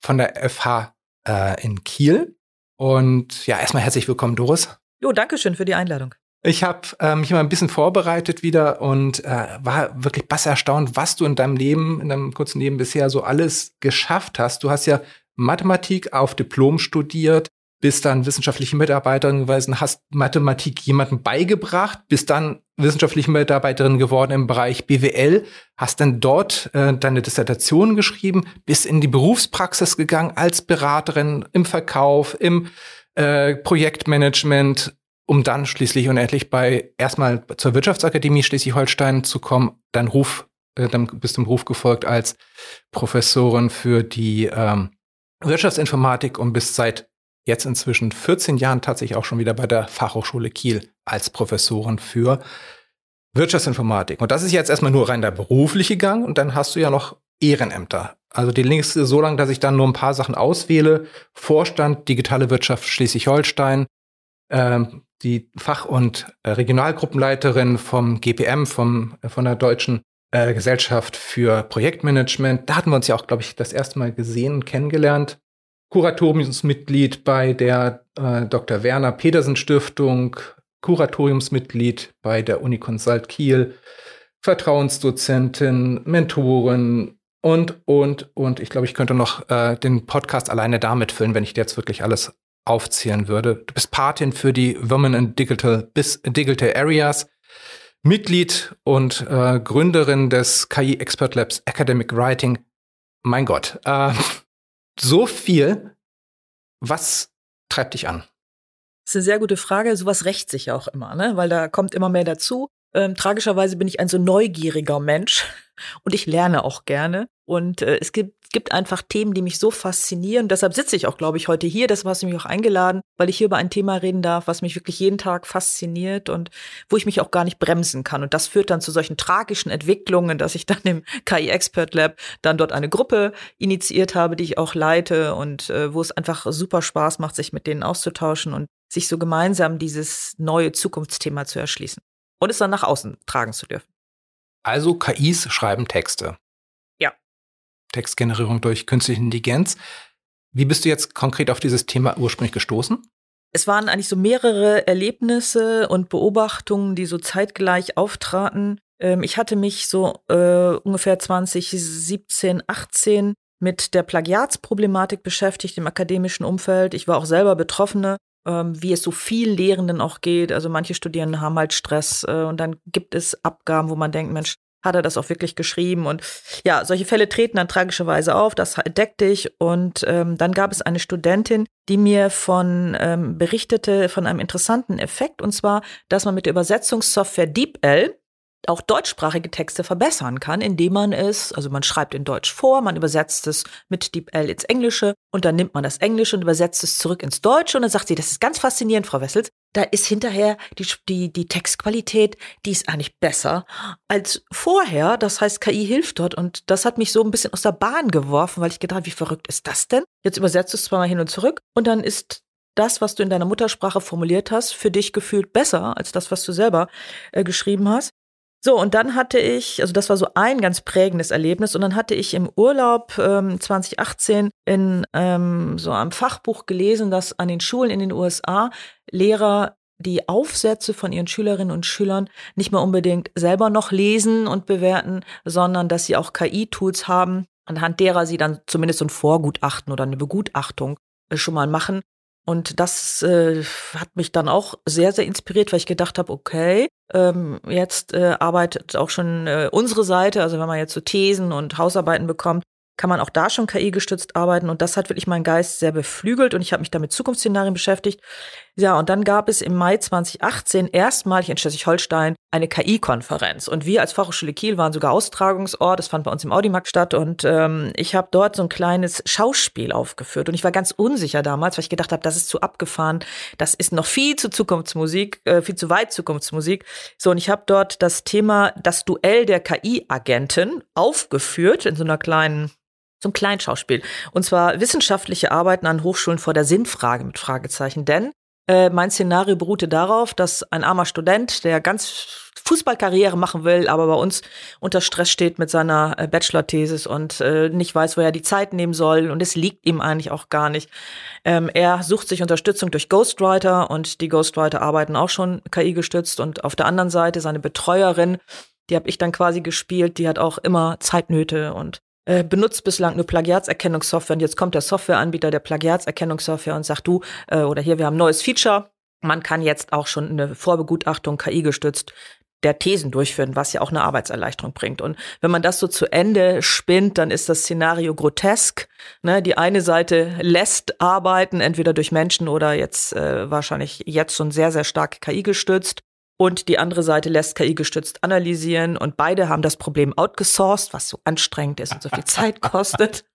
von der FH äh, in Kiel. Und ja, erstmal herzlich willkommen, Doris. Jo, danke schön für die Einladung. Ich habe äh, mich mal ein bisschen vorbereitet wieder und äh, war wirklich bass erstaunt, was du in deinem Leben, in deinem kurzen Leben bisher so alles geschafft hast. Du hast ja Mathematik auf Diplom studiert, bist dann wissenschaftliche Mitarbeiterin gewesen, hast Mathematik jemandem beigebracht, bist dann wissenschaftliche Mitarbeiterin geworden im Bereich BWL, hast dann dort äh, deine Dissertation geschrieben, bist in die Berufspraxis gegangen als Beraterin im Verkauf, im äh, Projektmanagement, um dann schließlich und endlich bei erstmal zur Wirtschaftsakademie Schleswig-Holstein zu kommen, dein Ruf, äh, dann bist du im Ruf gefolgt als Professorin für die ähm, Wirtschaftsinformatik und bist seit jetzt inzwischen 14 Jahren tatsächlich auch schon wieder bei der Fachhochschule Kiel als Professorin für Wirtschaftsinformatik. Und das ist jetzt erstmal nur rein der berufliche Gang und dann hast du ja noch Ehrenämter. Also die längste so lange, dass ich dann nur ein paar Sachen auswähle. Vorstand Digitale Wirtschaft Schleswig-Holstein, äh, die Fach- und äh, Regionalgruppenleiterin vom GPM, vom, äh, von der Deutschen äh, Gesellschaft für Projektmanagement. Da hatten wir uns ja auch, glaube ich, das erste Mal gesehen und kennengelernt. Kuratoriumsmitglied bei der äh, Dr. Werner Petersen Stiftung, Kuratoriumsmitglied bei der Uni Consult Kiel, Vertrauensdozentin, Mentorin und, und, und. Ich glaube, ich könnte noch äh, den Podcast alleine damit füllen, wenn ich dir jetzt wirklich alles aufzählen würde. Du bist Patin für die Women in Digital, Digital Areas, Mitglied und äh, Gründerin des KI Expert Labs Academic Writing. Mein Gott. Äh, so viel. Was treibt dich an? Das ist eine sehr gute Frage. Sowas rächt sich auch immer, ne? Weil da kommt immer mehr dazu. Ähm, tragischerweise bin ich ein so neugieriger Mensch und ich lerne auch gerne. Und äh, es gibt gibt einfach Themen, die mich so faszinieren. Deshalb sitze ich auch, glaube ich, heute hier. Deshalb hast du mich auch eingeladen, weil ich hier über ein Thema reden darf, was mich wirklich jeden Tag fasziniert und wo ich mich auch gar nicht bremsen kann. Und das führt dann zu solchen tragischen Entwicklungen, dass ich dann im KI Expert Lab dann dort eine Gruppe initiiert habe, die ich auch leite und äh, wo es einfach super Spaß macht, sich mit denen auszutauschen und sich so gemeinsam dieses neue Zukunftsthema zu erschließen und es dann nach außen tragen zu dürfen. Also KIs schreiben Texte. Textgenerierung durch künstliche Intelligenz. Wie bist du jetzt konkret auf dieses Thema ursprünglich gestoßen? Es waren eigentlich so mehrere Erlebnisse und Beobachtungen, die so zeitgleich auftraten. Ähm, ich hatte mich so äh, ungefähr 2017, 18 mit der Plagiatsproblematik beschäftigt im akademischen Umfeld. Ich war auch selber Betroffene, ähm, wie es so viel Lehrenden auch geht. Also manche Studierende haben halt Stress äh, und dann gibt es Abgaben, wo man denkt, Mensch, hat er das auch wirklich geschrieben. Und ja, solche Fälle treten dann tragischerweise auf, das entdeckte ich. Und ähm, dann gab es eine Studentin, die mir von ähm, berichtete von einem interessanten Effekt, und zwar, dass man mit der Übersetzungssoftware DeepL auch deutschsprachige Texte verbessern kann, indem man es, also man schreibt in Deutsch vor, man übersetzt es mit DeepL ins Englische und dann nimmt man das Englische und übersetzt es zurück ins Deutsche und dann sagt sie, das ist ganz faszinierend, Frau Wessels, da ist hinterher die, die, die Textqualität, die ist eigentlich besser als vorher. Das heißt, KI hilft dort und das hat mich so ein bisschen aus der Bahn geworfen, weil ich gedacht, wie verrückt ist das denn? Jetzt übersetzt du es zweimal hin und zurück und dann ist das, was du in deiner Muttersprache formuliert hast, für dich gefühlt besser als das, was du selber äh, geschrieben hast. So, und dann hatte ich, also das war so ein ganz prägendes Erlebnis, und dann hatte ich im Urlaub ähm, 2018 in ähm, so einem Fachbuch gelesen, dass an den Schulen in den USA Lehrer die Aufsätze von ihren Schülerinnen und Schülern nicht mehr unbedingt selber noch lesen und bewerten, sondern dass sie auch KI-Tools haben, anhand derer sie dann zumindest so ein Vorgutachten oder eine Begutachtung äh, schon mal machen. Und das äh, hat mich dann auch sehr, sehr inspiriert, weil ich gedacht habe, okay, ähm, jetzt äh, arbeitet auch schon äh, unsere Seite, also wenn man jetzt so Thesen und Hausarbeiten bekommt, kann man auch da schon KI-gestützt arbeiten. Und das hat wirklich meinen Geist sehr beflügelt und ich habe mich damit Zukunftsszenarien beschäftigt. Ja, und dann gab es im Mai 2018 erstmalig in Schleswig-Holstein eine KI-Konferenz. Und wir als Fachhochschule Kiel waren sogar Austragungsort. Das fand bei uns im Audimax statt. Und ähm, ich habe dort so ein kleines Schauspiel aufgeführt. Und ich war ganz unsicher damals, weil ich gedacht habe, das ist zu abgefahren. Das ist noch viel zu Zukunftsmusik, äh, viel zu weit Zukunftsmusik. So, und ich habe dort das Thema das Duell der KI-Agenten aufgeführt in so einer kleinen zum Kleinschauspiel. Und zwar wissenschaftliche Arbeiten an Hochschulen vor der Sinnfrage mit Fragezeichen. Denn äh, mein Szenario beruhte darauf, dass ein armer Student, der ganz Fußballkarriere machen will, aber bei uns unter Stress steht mit seiner äh, Bachelor-Thesis und äh, nicht weiß, wo er die Zeit nehmen soll und es liegt ihm eigentlich auch gar nicht. Ähm, er sucht sich Unterstützung durch Ghostwriter und die Ghostwriter arbeiten auch schon KI gestützt und auf der anderen Seite seine Betreuerin, die habe ich dann quasi gespielt, die hat auch immer Zeitnöte und äh, benutzt bislang nur Plagiatserkennungssoftware und jetzt kommt der Softwareanbieter der Plagiatserkennungssoftware und sagt, du, äh, oder hier, wir haben ein neues Feature. Man kann jetzt auch schon eine Vorbegutachtung KI gestützt der Thesen durchführen, was ja auch eine Arbeitserleichterung bringt. Und wenn man das so zu Ende spinnt, dann ist das Szenario grotesk. Ne? Die eine Seite lässt arbeiten, entweder durch Menschen oder jetzt äh, wahrscheinlich jetzt schon sehr, sehr stark KI gestützt und die andere Seite lässt KI gestützt analysieren und beide haben das Problem outgesourced, was so anstrengend ist und so viel Zeit kostet.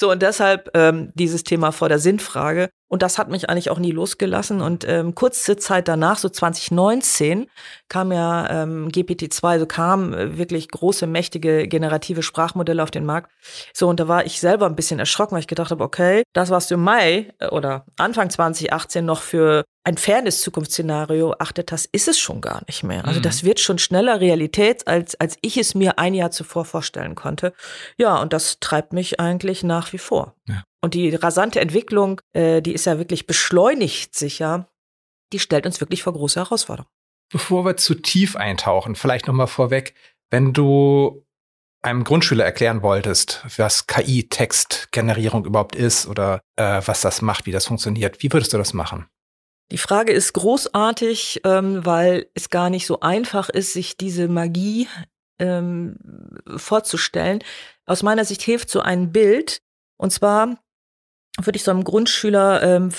So, und deshalb ähm, dieses Thema vor der Sinnfrage. Und das hat mich eigentlich auch nie losgelassen. Und ähm, kurze Zeit danach, so 2019, kam ja ähm, GPT-2, so kam äh, wirklich große, mächtige generative Sprachmodelle auf den Markt. So, und da war ich selber ein bisschen erschrocken, weil ich gedacht habe, okay, das, was du im Mai äh, oder Anfang 2018 noch für ein fairness Zukunftsszenario achtet hast, ist es schon gar nicht mehr. Also das mhm. wird schon schneller Realität, als, als ich es mir ein Jahr zuvor vorstellen konnte. Ja, und das treibt mich eigentlich nach wie vor. Ja. Und die rasante Entwicklung, äh, die ist ja wirklich beschleunigt sich ja, die stellt uns wirklich vor große Herausforderungen. Bevor wir zu tief eintauchen, vielleicht noch mal vorweg, wenn du einem Grundschüler erklären wolltest, was KI-Textgenerierung überhaupt ist oder äh, was das macht, wie das funktioniert, wie würdest du das machen? Die Frage ist großartig, ähm, weil es gar nicht so einfach ist, sich diese Magie ähm, vorzustellen. Aus meiner Sicht hilft so ein Bild. Und zwar würde ich so einem Grundschüler ähm,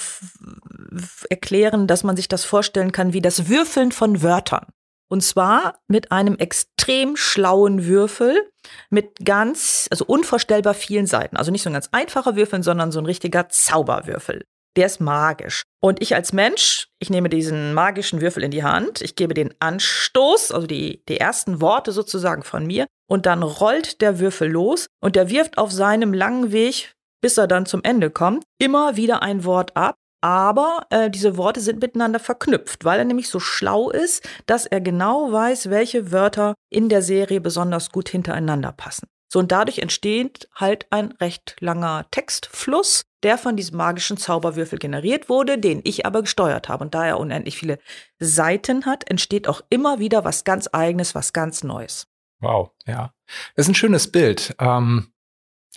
erklären, dass man sich das vorstellen kann wie das Würfeln von Wörtern. Und zwar mit einem extrem schlauen Würfel mit ganz, also unvorstellbar vielen Seiten. Also nicht so ein ganz einfacher Würfel, sondern so ein richtiger Zauberwürfel der ist magisch. Und ich als Mensch, ich nehme diesen magischen Würfel in die Hand, ich gebe den Anstoß, also die, die ersten Worte sozusagen von mir, und dann rollt der Würfel los und der wirft auf seinem langen Weg, bis er dann zum Ende kommt, immer wieder ein Wort ab. Aber äh, diese Worte sind miteinander verknüpft, weil er nämlich so schlau ist, dass er genau weiß, welche Wörter in der Serie besonders gut hintereinander passen. So und dadurch entsteht halt ein recht langer Textfluss, der von diesem magischen Zauberwürfel generiert wurde, den ich aber gesteuert habe. Und da er unendlich viele Seiten hat, entsteht auch immer wieder was ganz Eigenes, was ganz Neues. Wow, ja. Das ist ein schönes Bild. Ähm,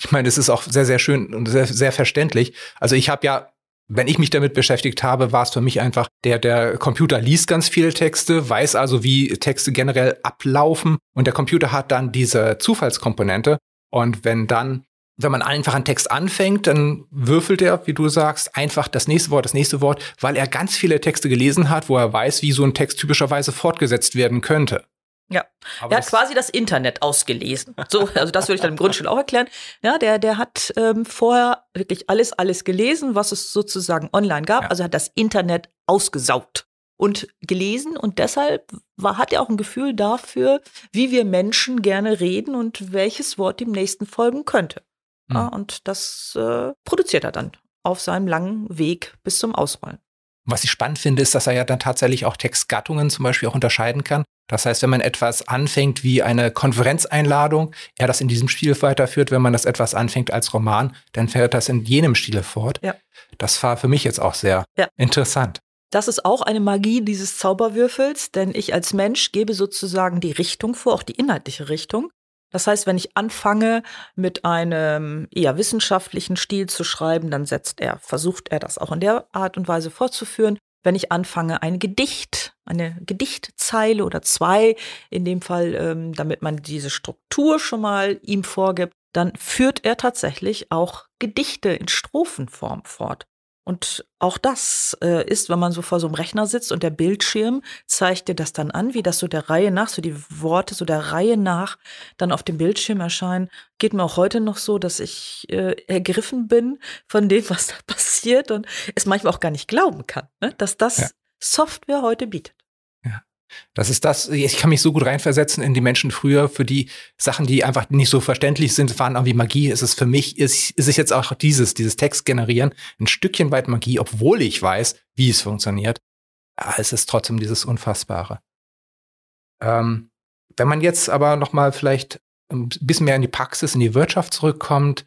ich meine, es ist auch sehr, sehr schön und sehr, sehr verständlich. Also ich habe ja wenn ich mich damit beschäftigt habe, war es für mich einfach, der, der Computer liest ganz viele Texte, weiß also, wie Texte generell ablaufen und der Computer hat dann diese Zufallskomponente. Und wenn dann wenn man einfach einen Text anfängt, dann würfelt er, wie du sagst, einfach das nächste Wort, das nächste Wort, weil er ganz viele Texte gelesen hat, wo er weiß, wie so ein Text typischerweise fortgesetzt werden könnte. Ja, Aber er hat quasi das Internet ausgelesen. So, also das würde ich dann im Grundschul auch erklären. Ja, der, der hat ähm, vorher wirklich alles, alles gelesen, was es sozusagen online gab. Ja. Also hat das Internet ausgesaugt und gelesen und deshalb war, hat er auch ein Gefühl dafür, wie wir Menschen gerne reden und welches Wort dem nächsten folgen könnte. Ja, mhm. und das äh, produziert er dann auf seinem langen Weg bis zum Ausrollen. Was ich spannend finde, ist, dass er ja dann tatsächlich auch Textgattungen zum Beispiel auch unterscheiden kann. Das heißt, wenn man etwas anfängt wie eine Konferenzeinladung, er das in diesem Stil weiterführt. Wenn man das etwas anfängt als Roman, dann fährt das in jenem Stile fort. Ja. Das war für mich jetzt auch sehr ja. interessant. Das ist auch eine Magie dieses Zauberwürfels, denn ich als Mensch gebe sozusagen die Richtung vor, auch die inhaltliche Richtung. Das heißt, wenn ich anfange, mit einem eher wissenschaftlichen Stil zu schreiben, dann setzt er, versucht er das auch in der Art und Weise fortzuführen. Wenn ich anfange, ein Gedicht, eine Gedichtzeile oder zwei, in dem Fall, ähm, damit man diese Struktur schon mal ihm vorgibt, dann führt er tatsächlich auch Gedichte in Strophenform fort. Und auch das äh, ist, wenn man so vor so einem Rechner sitzt und der Bildschirm zeigt dir das dann an, wie das so der Reihe nach, so die Worte so der Reihe nach dann auf dem Bildschirm erscheinen. Geht mir auch heute noch so, dass ich äh, ergriffen bin von dem, was da passiert und es manchmal auch gar nicht glauben kann, ne? dass das ja. Software heute bietet. Das ist das, ich kann mich so gut reinversetzen in die Menschen früher, für die Sachen, die einfach nicht so verständlich sind, waren irgendwie Magie. Es ist für mich, ist, ist es jetzt auch dieses, dieses Text generieren, ein Stückchen weit Magie, obwohl ich weiß, wie es funktioniert. Ja, es ist trotzdem dieses Unfassbare. Ähm, wenn man jetzt aber noch mal vielleicht ein bisschen mehr in die Praxis, in die Wirtschaft zurückkommt,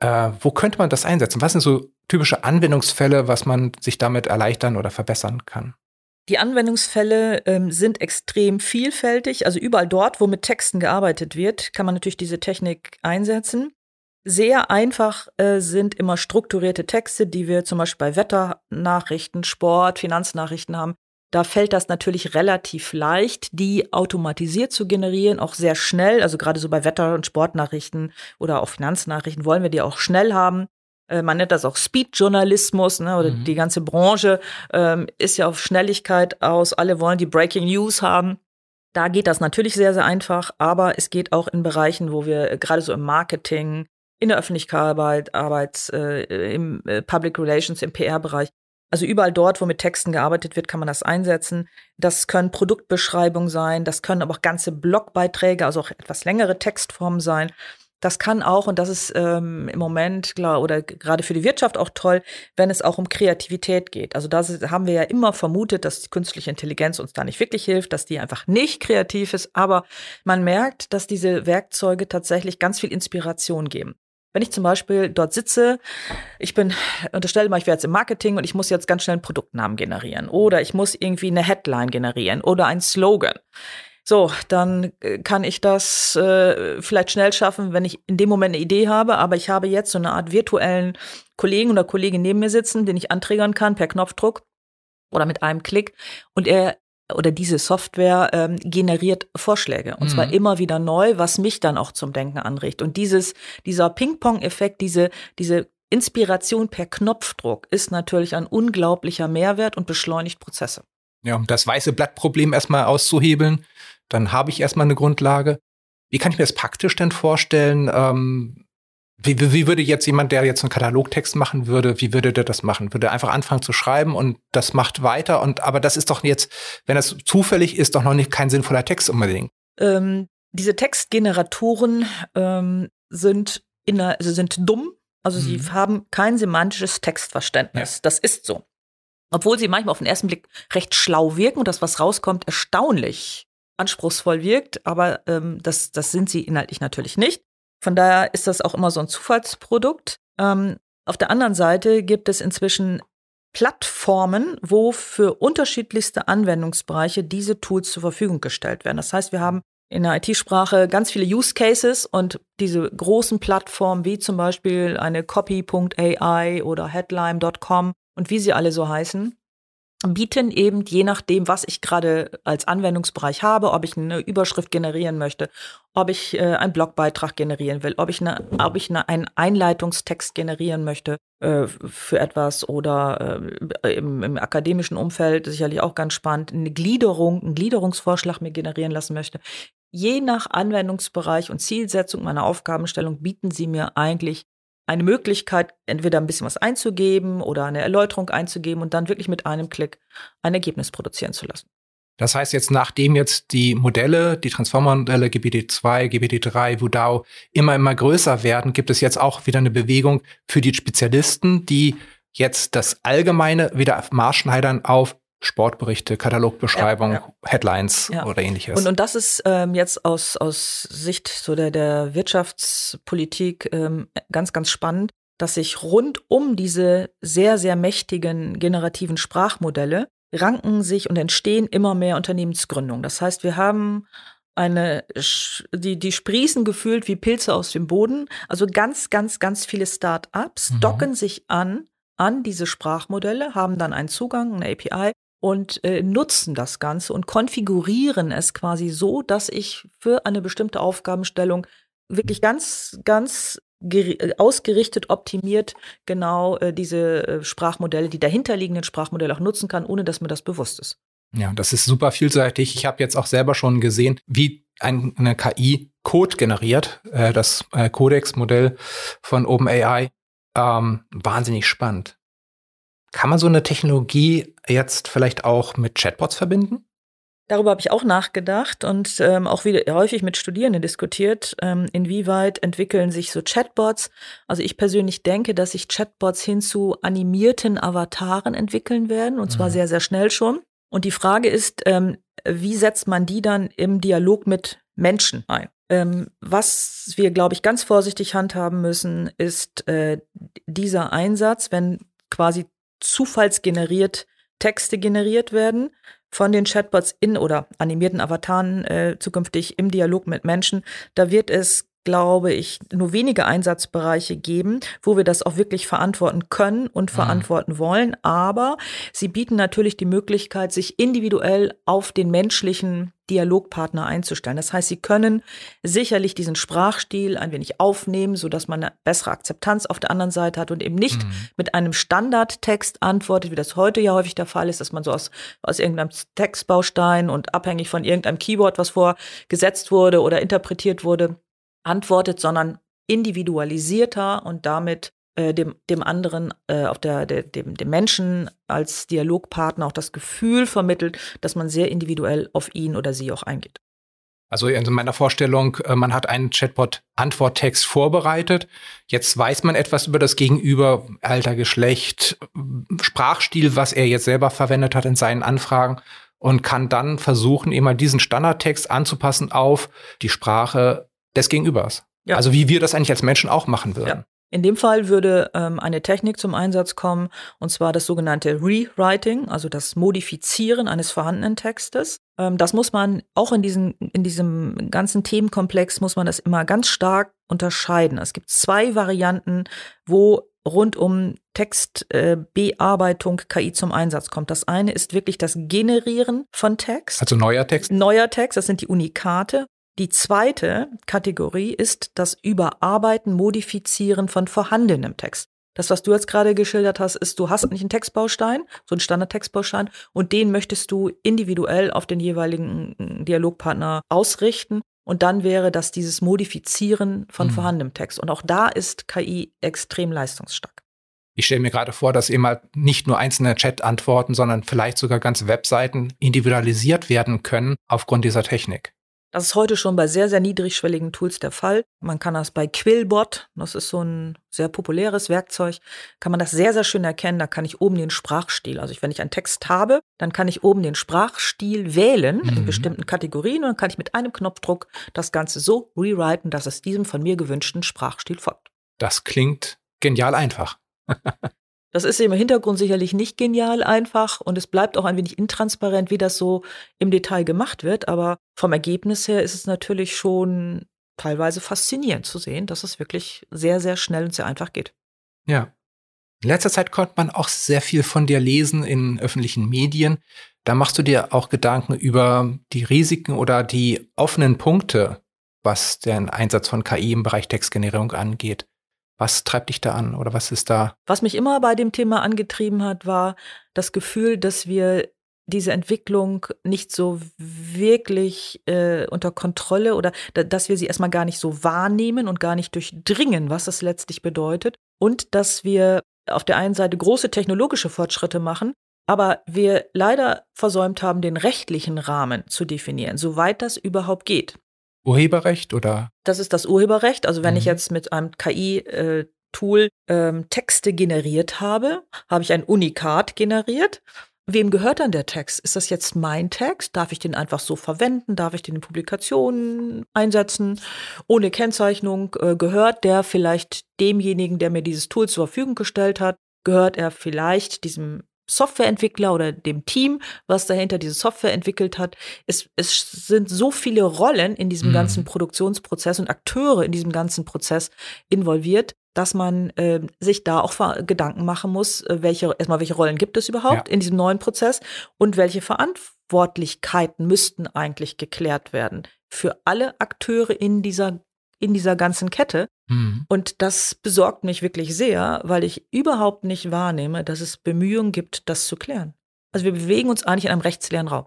äh, wo könnte man das einsetzen? Was sind so typische Anwendungsfälle, was man sich damit erleichtern oder verbessern kann? Die Anwendungsfälle ähm, sind extrem vielfältig. Also überall dort, wo mit Texten gearbeitet wird, kann man natürlich diese Technik einsetzen. Sehr einfach äh, sind immer strukturierte Texte, die wir zum Beispiel bei Wetternachrichten, Sport, Finanznachrichten haben. Da fällt das natürlich relativ leicht, die automatisiert zu generieren, auch sehr schnell. Also gerade so bei Wetter- und Sportnachrichten oder auch Finanznachrichten wollen wir die auch schnell haben. Äh, man nennt das auch Speed-Journalismus, ne, oder mhm. die ganze Branche ähm, ist ja auf Schnelligkeit aus. Alle wollen die Breaking News haben. Da geht das natürlich sehr, sehr einfach, aber es geht auch in Bereichen, wo wir äh, gerade so im Marketing, in der Öffentlichkeit, Arbeit, äh, im äh, Public Relations, im PR-Bereich, also überall dort, wo mit Texten gearbeitet wird, kann man das einsetzen. Das können Produktbeschreibungen sein, das können aber auch ganze Blogbeiträge, also auch etwas längere Textformen sein. Das kann auch, und das ist ähm, im Moment klar oder gerade für die Wirtschaft auch toll, wenn es auch um Kreativität geht. Also da haben wir ja immer vermutet, dass künstliche Intelligenz uns da nicht wirklich hilft, dass die einfach nicht kreativ ist. Aber man merkt, dass diese Werkzeuge tatsächlich ganz viel Inspiration geben. Wenn ich zum Beispiel dort sitze, ich bin, unterstelle mal, ich wäre jetzt im Marketing und ich muss jetzt ganz schnell einen Produktnamen generieren oder ich muss irgendwie eine Headline generieren oder ein Slogan so, dann äh, kann ich das äh, vielleicht schnell schaffen, wenn ich in dem Moment eine Idee habe, aber ich habe jetzt so eine Art virtuellen Kollegen oder Kollegin neben mir sitzen, den ich anträgern kann per Knopfdruck oder mit einem Klick und er oder diese Software ähm, generiert Vorschläge und mhm. zwar immer wieder neu, was mich dann auch zum Denken anregt. Und dieses, dieser Ping-Pong-Effekt, diese, diese Inspiration per Knopfdruck ist natürlich ein unglaublicher Mehrwert und beschleunigt Prozesse. Ja, um das weiße Blattproblem erstmal auszuhebeln, dann habe ich erstmal eine Grundlage. Wie kann ich mir das praktisch denn vorstellen? Ähm, wie, wie würde jetzt jemand, der jetzt einen Katalogtext machen würde, wie würde der das machen? Würde er einfach anfangen zu schreiben und das macht weiter und aber das ist doch jetzt, wenn das zufällig ist, doch noch nicht kein sinnvoller Text unbedingt. Ähm, diese Textgeneratoren ähm, sind in also sind dumm, also mhm. sie haben kein semantisches Textverständnis. Ja. Das ist so. Obwohl sie manchmal auf den ersten Blick recht schlau wirken und das, was rauskommt, erstaunlich anspruchsvoll wirkt, aber ähm, das, das sind sie inhaltlich natürlich nicht. Von daher ist das auch immer so ein Zufallsprodukt. Ähm, auf der anderen Seite gibt es inzwischen Plattformen, wo für unterschiedlichste Anwendungsbereiche diese Tools zur Verfügung gestellt werden. Das heißt, wir haben in der IT-Sprache ganz viele Use Cases und diese großen Plattformen wie zum Beispiel eine Copy.ai oder Headline.com und wie sie alle so heißen, bieten eben je nachdem, was ich gerade als Anwendungsbereich habe, ob ich eine Überschrift generieren möchte, ob ich äh, einen Blogbeitrag generieren will, ob ich, eine, ob ich eine, einen Einleitungstext generieren möchte äh, für etwas oder äh, im, im, akademischen Umfeld sicherlich auch ganz spannend, eine Gliederung, einen Gliederungsvorschlag mir generieren lassen möchte. Je nach Anwendungsbereich und Zielsetzung meiner Aufgabenstellung bieten sie mir eigentlich eine Möglichkeit, entweder ein bisschen was einzugeben oder eine Erläuterung einzugeben und dann wirklich mit einem Klick ein Ergebnis produzieren zu lassen. Das heißt jetzt, nachdem jetzt die Modelle, die Transformer-Modelle GPT-2, GPT-3, Wudao immer, immer größer werden, gibt es jetzt auch wieder eine Bewegung für die Spezialisten, die jetzt das Allgemeine wieder marschneidern auf Sportberichte, Katalogbeschreibung, ja, ja. Headlines ja. oder ähnliches. Und, und das ist ähm, jetzt aus, aus Sicht so der, der Wirtschaftspolitik ähm, ganz, ganz spannend, dass sich rund um diese sehr, sehr mächtigen generativen Sprachmodelle ranken sich und entstehen immer mehr Unternehmensgründungen. Das heißt, wir haben eine, die, die sprießen gefühlt wie Pilze aus dem Boden. Also ganz, ganz, ganz viele Start-ups mhm. docken sich an an diese Sprachmodelle, haben dann einen Zugang, eine API und äh, nutzen das Ganze und konfigurieren es quasi so, dass ich für eine bestimmte Aufgabenstellung wirklich ganz, ganz ausgerichtet, optimiert genau äh, diese äh, Sprachmodelle, die dahinterliegenden Sprachmodelle auch nutzen kann, ohne dass mir das bewusst ist. Ja, das ist super vielseitig. Ich habe jetzt auch selber schon gesehen, wie ein, eine KI Code generiert, äh, das äh, Codex-Modell von OpenAI. Ähm, wahnsinnig spannend. Kann man so eine Technologie jetzt vielleicht auch mit Chatbots verbinden? Darüber habe ich auch nachgedacht und ähm, auch wieder häufig mit Studierenden diskutiert, ähm, inwieweit entwickeln sich so Chatbots. Also ich persönlich denke, dass sich Chatbots hin zu animierten Avataren entwickeln werden und zwar mhm. sehr, sehr schnell schon. Und die Frage ist, ähm, wie setzt man die dann im Dialog mit Menschen ein? Ähm, was wir, glaube ich, ganz vorsichtig handhaben müssen, ist äh, dieser Einsatz, wenn quasi zufallsgeneriert Texte generiert werden von den Chatbots in oder animierten Avataren äh, zukünftig im Dialog mit Menschen, da wird es glaube ich, nur wenige Einsatzbereiche geben, wo wir das auch wirklich verantworten können und mhm. verantworten wollen. Aber sie bieten natürlich die Möglichkeit, sich individuell auf den menschlichen Dialogpartner einzustellen. Das heißt, sie können sicherlich diesen Sprachstil ein wenig aufnehmen, so dass man eine bessere Akzeptanz auf der anderen Seite hat und eben nicht mhm. mit einem Standardtext antwortet, wie das heute ja häufig der Fall ist, dass man so aus, aus irgendeinem Textbaustein und abhängig von irgendeinem Keyword, was vorgesetzt wurde oder interpretiert wurde, antwortet, sondern individualisierter und damit äh, dem, dem anderen, äh, auf der, der, dem, dem Menschen als Dialogpartner auch das Gefühl vermittelt, dass man sehr individuell auf ihn oder sie auch eingeht. Also in meiner Vorstellung, äh, man hat einen Chatbot-Antworttext vorbereitet. Jetzt weiß man etwas über das Gegenüber, Alter, Geschlecht, Sprachstil, was er jetzt selber verwendet hat in seinen Anfragen und kann dann versuchen, immer diesen Standardtext anzupassen auf die Sprache des Gegenübers. Ja. Also wie wir das eigentlich als Menschen auch machen würden. Ja. In dem Fall würde ähm, eine Technik zum Einsatz kommen, und zwar das sogenannte Rewriting, also das Modifizieren eines vorhandenen Textes. Ähm, das muss man auch in, diesen, in diesem ganzen Themenkomplex, muss man das immer ganz stark unterscheiden. Es gibt zwei Varianten, wo rund um Textbearbeitung äh, KI zum Einsatz kommt. Das eine ist wirklich das Generieren von Text. Also neuer Text? Neuer Text, das sind die Unikate. Die zweite Kategorie ist das Überarbeiten, Modifizieren von vorhandenem Text. Das, was du jetzt gerade geschildert hast, ist, du hast nicht einen Textbaustein, so einen Standard-Textbaustein, und den möchtest du individuell auf den jeweiligen mm, Dialogpartner ausrichten. Und dann wäre das dieses Modifizieren von mhm. vorhandenem Text. Und auch da ist KI extrem leistungsstark. Ich stelle mir gerade vor, dass eben halt nicht nur einzelne Chat-Antworten, sondern vielleicht sogar ganze Webseiten individualisiert werden können aufgrund dieser Technik. Das ist heute schon bei sehr, sehr niedrigschwelligen Tools der Fall. Man kann das bei Quillbot, das ist so ein sehr populäres Werkzeug, kann man das sehr, sehr schön erkennen. Da kann ich oben den Sprachstil, also wenn ich einen Text habe, dann kann ich oben den Sprachstil wählen mhm. in bestimmten Kategorien und dann kann ich mit einem Knopfdruck das Ganze so rewriten, dass es diesem von mir gewünschten Sprachstil folgt. Das klingt genial einfach. Das ist im Hintergrund sicherlich nicht genial einfach und es bleibt auch ein wenig intransparent, wie das so im Detail gemacht wird. Aber vom Ergebnis her ist es natürlich schon teilweise faszinierend zu sehen, dass es wirklich sehr, sehr schnell und sehr einfach geht. Ja. In letzter Zeit konnte man auch sehr viel von dir lesen in öffentlichen Medien. Da machst du dir auch Gedanken über die Risiken oder die offenen Punkte, was den Einsatz von KI im Bereich Textgenerierung angeht. Was treibt dich da an oder was ist da? Was mich immer bei dem Thema angetrieben hat, war das Gefühl, dass wir diese Entwicklung nicht so wirklich äh, unter Kontrolle oder da, dass wir sie erstmal gar nicht so wahrnehmen und gar nicht durchdringen, was das letztlich bedeutet. Und dass wir auf der einen Seite große technologische Fortschritte machen, aber wir leider versäumt haben, den rechtlichen Rahmen zu definieren, soweit das überhaupt geht. Urheberrecht oder? Das ist das Urheberrecht. Also wenn mhm. ich jetzt mit einem KI-Tool äh, ähm, Texte generiert habe, habe ich ein Unikat generiert. Wem gehört dann der Text? Ist das jetzt mein Text? Darf ich den einfach so verwenden? Darf ich den in Publikationen einsetzen? Ohne Kennzeichnung äh, gehört der vielleicht demjenigen, der mir dieses Tool zur Verfügung gestellt hat? Gehört er vielleicht diesem Softwareentwickler oder dem Team, was dahinter diese Software entwickelt hat. Es, es sind so viele Rollen in diesem mhm. ganzen Produktionsprozess und Akteure in diesem ganzen Prozess involviert, dass man äh, sich da auch Gedanken machen muss, äh, welche erstmal welche Rollen gibt es überhaupt ja. in diesem neuen Prozess und welche Verantwortlichkeiten müssten eigentlich geklärt werden für alle Akteure in dieser in dieser ganzen Kette. Mhm. Und das besorgt mich wirklich sehr, weil ich überhaupt nicht wahrnehme, dass es Bemühungen gibt, das zu klären. Also wir bewegen uns eigentlich in einem rechtsleeren Raum.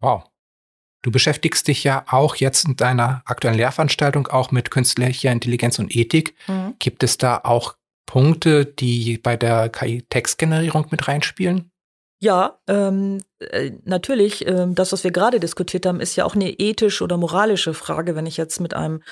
Wow. Du beschäftigst dich ja auch jetzt in deiner aktuellen Lehrveranstaltung auch mit künstlicher Intelligenz und Ethik. Mhm. Gibt es da auch Punkte, die bei der KI-Textgenerierung mit reinspielen? Ja, ähm, äh, natürlich. Ähm, das, was wir gerade diskutiert haben, ist ja auch eine ethische oder moralische Frage. Wenn ich jetzt mit einem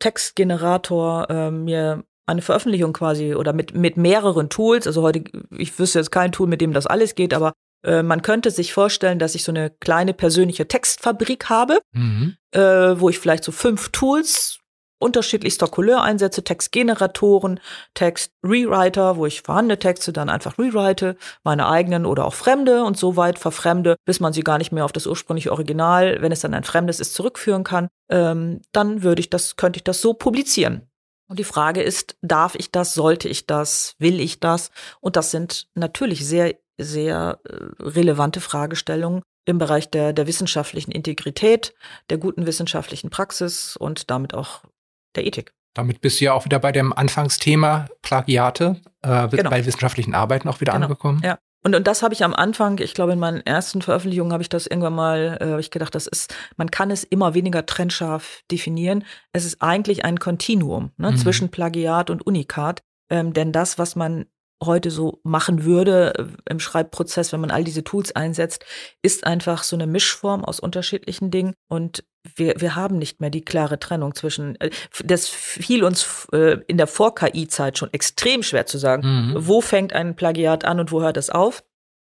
Textgenerator äh, mir eine Veröffentlichung quasi oder mit, mit mehreren Tools, also heute, ich wüsste jetzt kein Tool, mit dem das alles geht, aber äh, man könnte sich vorstellen, dass ich so eine kleine persönliche Textfabrik habe, mhm. äh, wo ich vielleicht so fünf Tools unterschiedlichster Couleur einsetze, Textgeneratoren, Text-Rewriter, wo ich vorhandene Texte dann einfach rewrite, meine eigenen oder auch fremde und so weit verfremde, bis man sie gar nicht mehr auf das ursprüngliche Original, wenn es dann ein fremdes ist, zurückführen kann, ähm, dann würde ich das, könnte ich das so publizieren. Und die Frage ist, darf ich das, sollte ich das, will ich das? Und das sind natürlich sehr, sehr äh, relevante Fragestellungen, im Bereich der, der wissenschaftlichen Integrität, der guten wissenschaftlichen Praxis und damit auch der Ethik. Damit bist du ja auch wieder bei dem Anfangsthema Plagiate, äh, genau. bei wissenschaftlichen Arbeiten auch wieder genau. angekommen. Ja. Und, und das habe ich am Anfang, ich glaube, in meinen ersten Veröffentlichungen habe ich das irgendwann mal, äh, ich gedacht, das ist, man kann es immer weniger trennscharf definieren. Es ist eigentlich ein Kontinuum ne, mhm. zwischen Plagiat und Unikat. Ähm, denn das, was man heute so machen würde äh, im Schreibprozess, wenn man all diese Tools einsetzt, ist einfach so eine Mischform aus unterschiedlichen Dingen. Und wir, wir haben nicht mehr die klare Trennung zwischen, äh, das fiel uns äh, in der Vor-KI-Zeit schon extrem schwer zu sagen, mhm. wo fängt ein Plagiat an und wo hört es auf.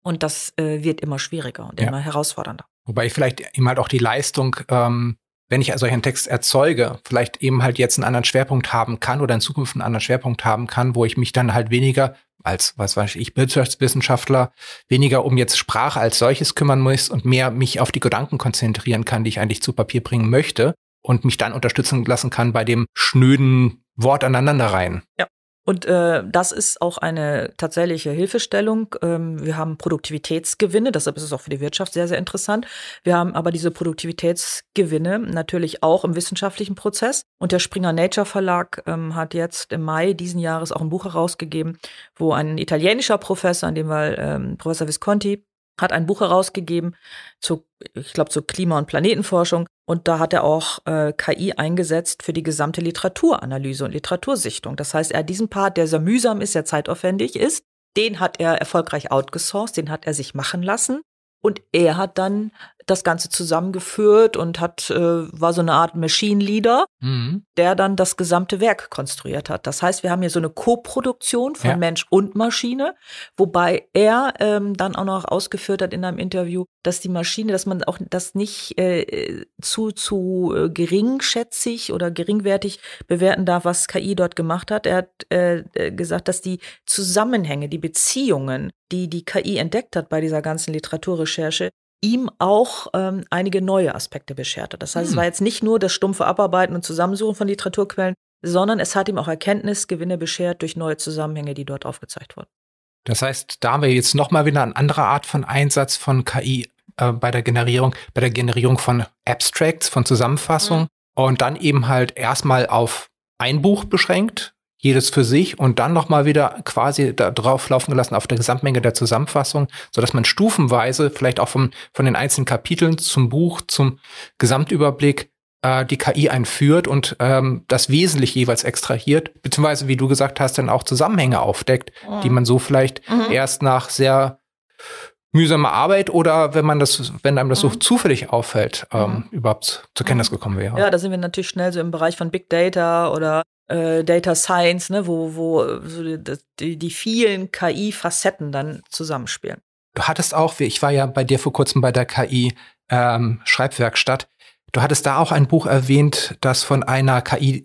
Und das wird immer schwieriger und ja. immer herausfordernder. Wobei ich vielleicht eben halt auch die Leistung, ähm, wenn ich also einen Text erzeuge, vielleicht eben halt jetzt einen anderen Schwerpunkt haben kann oder in Zukunft einen anderen Schwerpunkt haben kann, wo ich mich dann halt weniger als, was weiß ich, Wirtschaftswissenschaftler weniger um jetzt Sprache als solches kümmern muss und mehr mich auf die Gedanken konzentrieren kann, die ich eigentlich zu Papier bringen möchte und mich dann unterstützen lassen kann bei dem schnöden Wort aneinanderreihen. Ja. Und äh, das ist auch eine tatsächliche Hilfestellung. Ähm, wir haben Produktivitätsgewinne, deshalb ist es auch für die Wirtschaft sehr, sehr interessant. Wir haben aber diese Produktivitätsgewinne natürlich auch im wissenschaftlichen Prozess. Und der Springer Nature Verlag ähm, hat jetzt im Mai diesen Jahres auch ein Buch herausgegeben, wo ein italienischer Professor, in dem Fall ähm, Professor Visconti, hat ein Buch herausgegeben zu, ich glaube, zur Klima- und Planetenforschung. Und da hat er auch äh, KI eingesetzt für die gesamte Literaturanalyse und Literatursichtung. Das heißt, er hat diesen Part, der sehr mühsam ist, sehr zeitaufwendig ist, den hat er erfolgreich outgesourced, den hat er sich machen lassen. Und er hat dann das Ganze zusammengeführt und hat, äh, war so eine Art Machine Leader, mhm. der dann das gesamte Werk konstruiert hat. Das heißt, wir haben hier so eine Co-Produktion von ja. Mensch und Maschine, wobei er ähm, dann auch noch ausgeführt hat in einem Interview, dass die Maschine, dass man auch das nicht äh, zu, zu äh, geringschätzig oder geringwertig bewerten darf, was KI dort gemacht hat. Er hat äh, äh, gesagt, dass die Zusammenhänge, die Beziehungen, die die KI entdeckt hat bei dieser ganzen Literaturrecherche, ihm auch ähm, einige neue Aspekte bescherte. Das heißt, hm. es war jetzt nicht nur das stumpfe Abarbeiten und Zusammensuchen von Literaturquellen, sondern es hat ihm auch Erkenntnisgewinne beschert durch neue Zusammenhänge, die dort aufgezeigt wurden. Das heißt, da haben wir jetzt nochmal wieder eine andere Art von Einsatz von KI äh, bei der Generierung, bei der Generierung von Abstracts, von Zusammenfassungen mhm. und dann eben halt erstmal auf ein Buch beschränkt, jedes für sich und dann nochmal wieder quasi da drauf laufen gelassen auf der Gesamtmenge der Zusammenfassung, so dass man stufenweise vielleicht auch vom, von den einzelnen Kapiteln zum Buch, zum Gesamtüberblick äh, die KI einführt und ähm, das Wesentliche jeweils extrahiert, beziehungsweise, wie du gesagt hast, dann auch Zusammenhänge aufdeckt, mhm. die man so vielleicht mhm. erst nach sehr mühsamer Arbeit oder wenn man das, wenn einem das so mhm. zufällig auffällt, ähm, mhm. überhaupt zur Kenntnis gekommen wäre. Ja, da sind wir natürlich schnell so im Bereich von Big Data oder äh, Data Science, ne, wo, wo so die, die vielen KI-Facetten dann zusammenspielen. Du hattest auch, ich war ja bei dir vor kurzem bei der KI ähm. Du hattest da auch ein Buch erwähnt, das von einer KI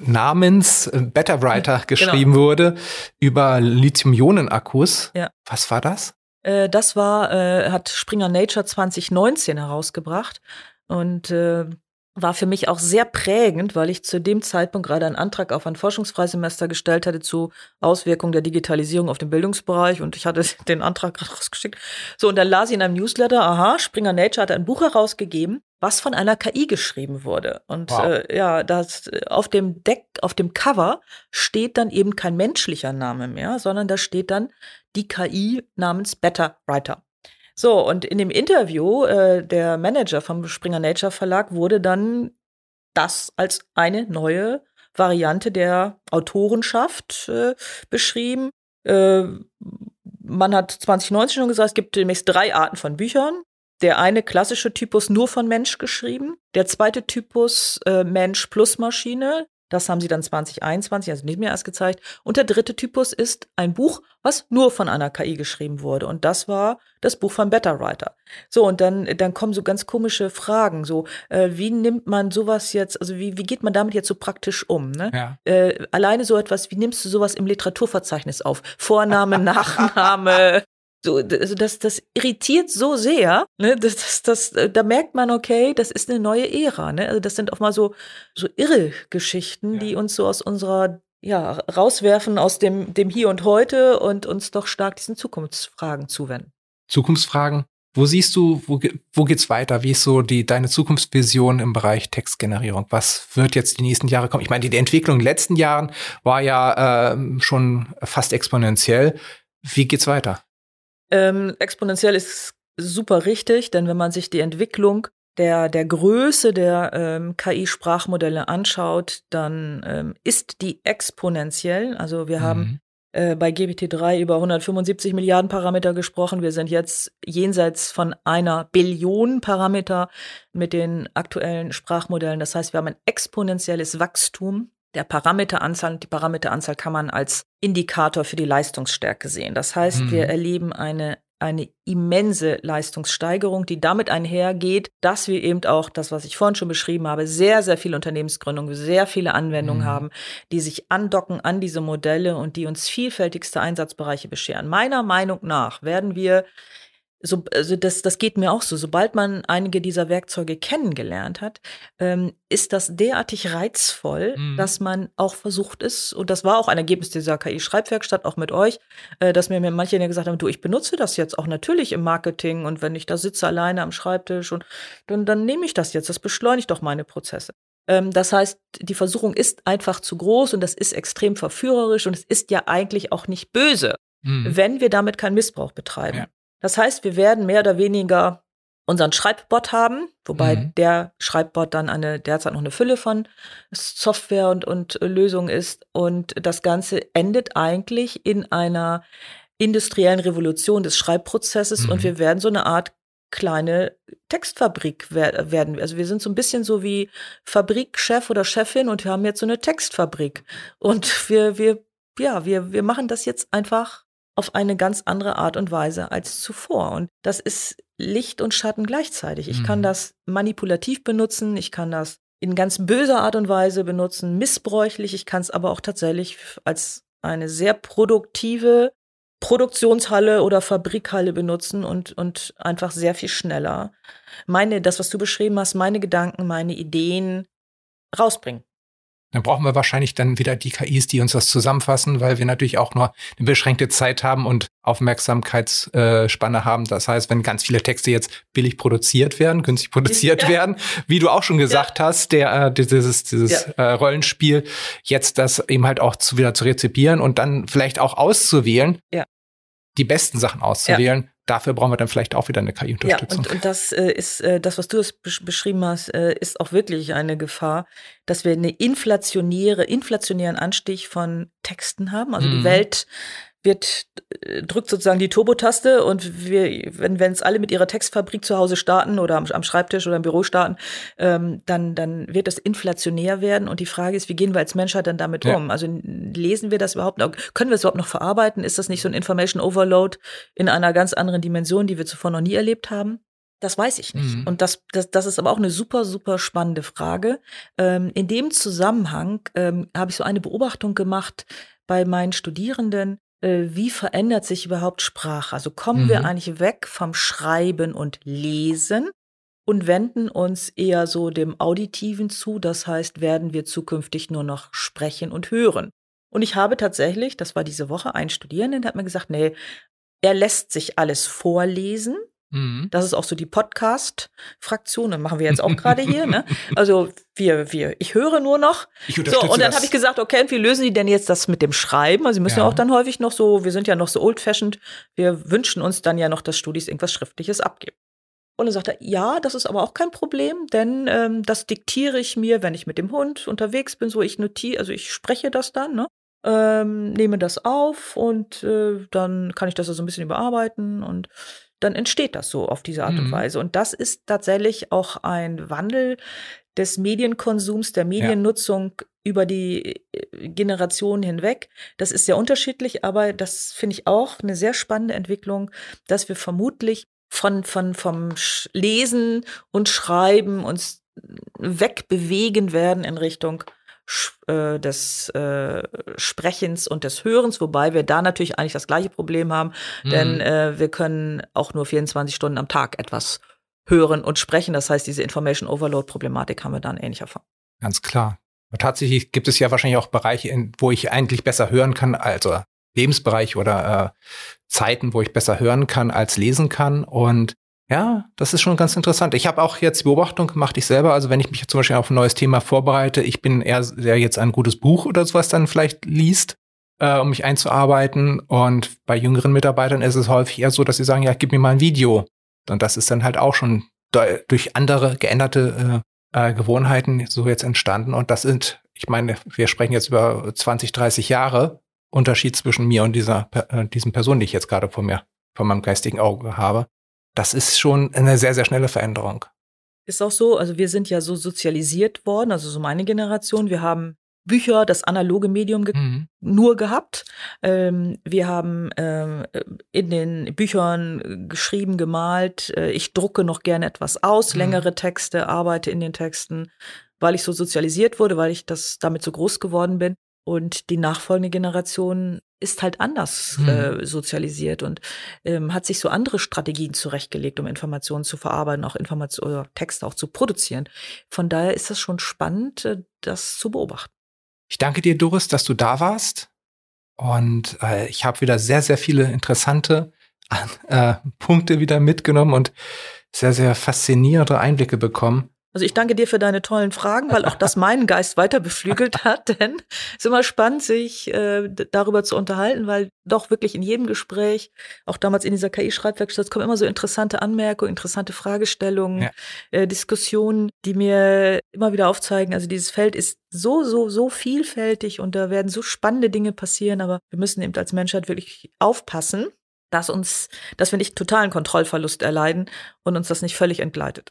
namens äh, Better Writer genau. geschrieben genau. wurde über Lithium-Ionen-Akkus. Ja. Was war das? Äh, das war, äh, hat Springer Nature 2019 herausgebracht. Und äh, war für mich auch sehr prägend, weil ich zu dem Zeitpunkt gerade einen Antrag auf ein Forschungsfreisemester gestellt hatte zu Auswirkungen der Digitalisierung auf den Bildungsbereich und ich hatte den Antrag gerade rausgeschickt. So, und dann las ich in einem Newsletter, aha, Springer Nature hat ein Buch herausgegeben, was von einer KI geschrieben wurde. Und Wow. äh, ja, das auf dem Deck, auf dem Cover steht dann eben kein menschlicher Name mehr, sondern da steht dann die KI namens Better Writer. So, und in dem Interview, äh, der Manager vom Springer Nature Verlag wurde dann das als eine neue Variante der Autorenschaft äh, beschrieben. Äh, man hat 2019 schon gesagt, es gibt demnächst drei Arten von Büchern. Der eine klassische Typus nur von Mensch geschrieben. Der zweite Typus äh, Mensch plus Maschine. Das haben sie dann 2021, also nicht mehr erst gezeigt. Und der dritte Typus ist ein Buch, was nur von einer KI geschrieben wurde. Und das war das Buch von Better Writer. So, und dann, dann kommen so ganz komische Fragen. So, äh, wie nimmt man sowas jetzt, also wie, wie geht man damit jetzt so praktisch um? Ne? Ja. Äh, alleine so etwas, wie nimmst du sowas im Literaturverzeichnis auf? Vorname, Nachname. So, also das, das irritiert so sehr, ne? das, das, das, äh, da merkt man, okay, das ist eine neue Ära. Ne? Also das sind auch mal so, so irre Geschichten, Ja. die uns so aus unserer, ja, rauswerfen aus dem, dem Hier und Heute und uns doch stark diesen Zukunftsfragen zuwenden. Zukunftsfragen. Wo siehst du, wo, wo geht's weiter? Wie ist so die, deine Zukunftsvision im Bereich Textgenerierung? Was wird jetzt die nächsten Jahre kommen? Ich meine, die, die Entwicklung in den letzten Jahren war ja ähm, schon fast exponentiell. Wie geht's weiter? Ähm, exponentiell ist super richtig, denn wenn man sich die Entwicklung der, der Größe der ähm, KI-Sprachmodelle anschaut, dann ähm, ist die exponentiell. Also wir haben Mhm. äh, bei GPT-3 über 175 Milliarden Parameter gesprochen. Wir sind jetzt jenseits von einer Billion Parameter mit den aktuellen Sprachmodellen. Das heißt, wir haben ein exponentielles Wachstum der Parameteranzahl. Und die Parameteranzahl kann man als Indikator für die Leistungsstärke sehen. Das heißt, Mhm. wir erleben eine eine immense Leistungssteigerung, die damit einhergeht, dass wir eben auch das, was ich vorhin schon beschrieben habe, sehr, sehr viele Unternehmensgründungen, sehr viele Anwendungen Mhm. haben, die sich andocken an diese Modelle und die uns vielfältigste Einsatzbereiche bescheren. Meiner Meinung nach werden wir so, also das, das geht mir auch so. Sobald man einige dieser Werkzeuge kennengelernt hat, ähm, ist das derartig reizvoll, Mhm. dass man auch versucht ist, und das war auch ein Ergebnis dieser KI-Schreibwerkstatt, auch mit euch, äh, dass mir, mir manche gesagt haben, du, ich benutze das jetzt auch natürlich im Marketing und wenn ich da sitze alleine am Schreibtisch und dann, dann nehme ich das jetzt, das beschleunigt doch meine Prozesse. Ähm, das heißt, die Versuchung ist einfach zu groß und das ist extrem verführerisch und es ist ja eigentlich auch nicht böse Mhm. wenn wir damit keinen Missbrauch betreiben. Ja. Das heißt, wir werden mehr oder weniger unseren Schreibbot haben, wobei Mhm. der Schreibbot dann eine derzeit noch eine Fülle von Software und, und äh, Lösungen ist. Und das Ganze endet eigentlich in einer industriellen Revolution des Schreibprozesses Mhm. und wir werden so eine Art kleine Textfabrik wer werden. Also wir sind so ein bisschen so wie Fabrikchef oder Chefin und wir haben jetzt so eine Textfabrik. Und wir, wir, ja, wir, wir machen das jetzt einfach auf eine ganz andere Art und Weise als zuvor. Und das ist Licht und Schatten gleichzeitig. Ich kann Mhm. das manipulativ benutzen, ich kann das in ganz böser Art und Weise benutzen, missbräuchlich, ich kann es aber auch tatsächlich als eine sehr produktive Produktionshalle oder Fabrikhalle benutzen und, und einfach sehr viel schneller meine, das, was du beschrieben hast, meine Gedanken, meine Ideen rausbringen. Dann brauchen wir wahrscheinlich dann wieder die KIs, die uns das zusammenfassen, weil wir natürlich auch nur eine beschränkte Zeit haben und Aufmerksamkeitsspanne haben. Das heißt, wenn ganz viele Texte jetzt billig produziert werden, günstig produziert Ja. werden, wie du auch schon gesagt hast, der äh, dieses dieses äh, Rollenspiel jetzt das eben halt auch zu, wieder zu rezipieren und dann vielleicht auch auszuwählen, Ja. Die besten Sachen auszuwählen. Dafür brauchen wir dann vielleicht auch wieder eine Ja, KI-Unterstützung. und, und das äh, ist, äh, das, was du es besch beschrieben hast, äh, ist auch wirklich eine Gefahr, dass wir eine inflationäre, inflationären Anstieg von Texten haben. Also Mhm. die Welt wird, äh, drückt sozusagen die Turbotaste und wir, wenn wenn es alle mit ihrer Textfabrik zu Hause starten oder am, am Schreibtisch oder im Büro starten, ähm, dann, dann wird das inflationär werden. Und die Frage ist, wie gehen wir als Menschheit dann damit Ja. um? Also lesen wir das überhaupt noch? Können wir es überhaupt noch verarbeiten? Ist das nicht so ein Information Overload in einer ganz anderen Dimension, die wir zuvor noch nie erlebt haben? Das weiß ich nicht. Mhm. Und das, das, das ist aber auch eine super, super spannende Frage. Ähm, in dem Zusammenhang ähm, habe ich so eine Beobachtung gemacht bei meinen Studierenden. Äh, wie verändert sich überhaupt Sprache? Also kommen wir Mhm. eigentlich weg vom Schreiben und Lesen und wenden uns eher so dem Auditiven zu. Das heißt, werden wir zukünftig nur noch sprechen und hören. Und ich habe tatsächlich, das war diese Woche, ein Studierenden, der hat mir gesagt, nee, er lässt sich alles vorlesen. Mhm. Das ist auch so die Podcast-Fraktion. Das machen wir jetzt auch gerade hier. Ne? Also wir, wir, ich höre nur noch. Ich so, und dann habe ich gesagt, okay, und wie lösen die denn jetzt das mit dem Schreiben? Also sie müssen ja. ja auch dann häufig noch so, wir sind ja noch so old-fashioned, wir wünschen uns dann ja noch, dass Studis irgendwas Schriftliches abgeben. Und dann sagt er, ja, das ist aber auch kein Problem, denn ähm, das diktiere ich mir, wenn ich mit dem Hund unterwegs bin, so ich notiere, also ich spreche das dann, ne? Ähm, nehme das auf und äh, dann kann ich das so also ein bisschen überarbeiten und dann entsteht das so auf diese Art mhm. und Weise. Und das ist tatsächlich auch ein Wandel des Medienkonsums, der Mediennutzung ja. über die äh, Generationen hinweg. Das ist sehr unterschiedlich, aber das finde ich auch eine sehr spannende Entwicklung, dass wir vermutlich von, von, vom Lesen und Schreiben uns wegbewegen werden in Richtung äh, des äh, Sprechens und des Hörens, wobei wir da natürlich eigentlich das gleiche Problem haben, mhm. denn äh, wir können auch nur 24 Stunden am Tag etwas hören und sprechen. Das heißt, diese Information Overload Problematik haben wir dann ähnlich erfahren. Ganz klar. tatsächlich gibt es ja wahrscheinlich auch Bereiche, in, wo ich eigentlich besser hören kann, also Lebensbereich oder äh, Zeiten, wo ich besser hören kann als lesen kann. Und ja, das ist schon ganz interessant. Ich habe auch jetzt Beobachtung gemacht, ich selber. Also wenn ich mich zum Beispiel auf ein neues Thema vorbereite, ich bin eher der jetzt ein gutes Buch oder sowas dann vielleicht liest, äh, um mich einzuarbeiten. Und bei jüngeren Mitarbeitern ist es häufig eher so, dass sie sagen, ja, gib mir mal ein Video. Und das ist dann halt auch schon durch andere geänderte äh, äh, Gewohnheiten so jetzt entstanden. Und das sind, ich meine, wir sprechen jetzt über 20, 30 Jahre Unterschied zwischen mir und dieser, äh, diesem Person, die ich jetzt gerade vor mir, vor meinem geistigen Auge habe das ist schon eine sehr, sehr schnelle Veränderung. Ist auch so, also wir sind ja so sozialisiert worden, also so meine Generation, wir haben Bücher, das analoge Medium ge mhm. nur gehabt. Ähm, wir haben ähm, in den Büchern geschrieben, gemalt. Äh, ich drucke noch gerne etwas aus, mhm. längere Texte, arbeite in den Texten, weil ich so sozialisiert wurde, weil ich das damit so groß geworden bin. Und die nachfolgende Generation ist halt anders hm. äh, sozialisiert und ähm, hat sich so andere Strategien zurechtgelegt, um Informationen zu verarbeiten, auch Informationen oder Texte auch zu produzieren. Von daher ist das schon spannend, äh, das zu beobachten. Ich danke dir, Doris, dass du da warst. Und äh, ich habe wieder sehr, sehr viele interessante äh, Punkte wieder mitgenommen und sehr, sehr faszinierende Einblicke bekommen. Also ich danke dir für deine tollen Fragen, weil auch das meinen Geist weiter beflügelt hat. Denn es ist immer spannend, sich äh, darüber zu unterhalten, weil doch wirklich in jedem Gespräch, auch damals in dieser KI-Schreibwerkstatt, kommen immer so interessante Anmerkungen, interessante Fragestellungen, ja. äh, Diskussionen, die mir immer wieder aufzeigen. Also dieses Feld ist so, so, so vielfältig und da werden so spannende Dinge passieren, aber wir müssen eben als Menschheit wirklich aufpassen, dass uns, dass wir nicht totalen Kontrollverlust erleiden und uns das nicht völlig entgleitet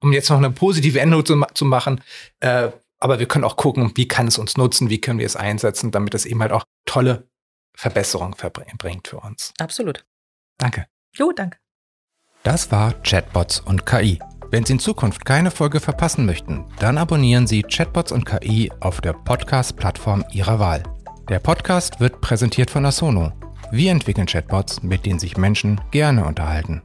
um jetzt noch eine positive Endung zu, zu machen. Äh, aber wir können auch gucken, wie kann es uns nutzen, wie können wir es einsetzen, damit es eben halt auch tolle Verbesserungen bringt für uns. Absolut. Danke. Jo, danke. Das war Chatbots und KI. Wenn Sie in Zukunft keine Folge verpassen möchten, dann abonnieren Sie Chatbots und KI auf der Podcast-Plattform Ihrer Wahl. Der Podcast wird präsentiert von Asono. Wir entwickeln Chatbots, mit denen sich Menschen gerne unterhalten.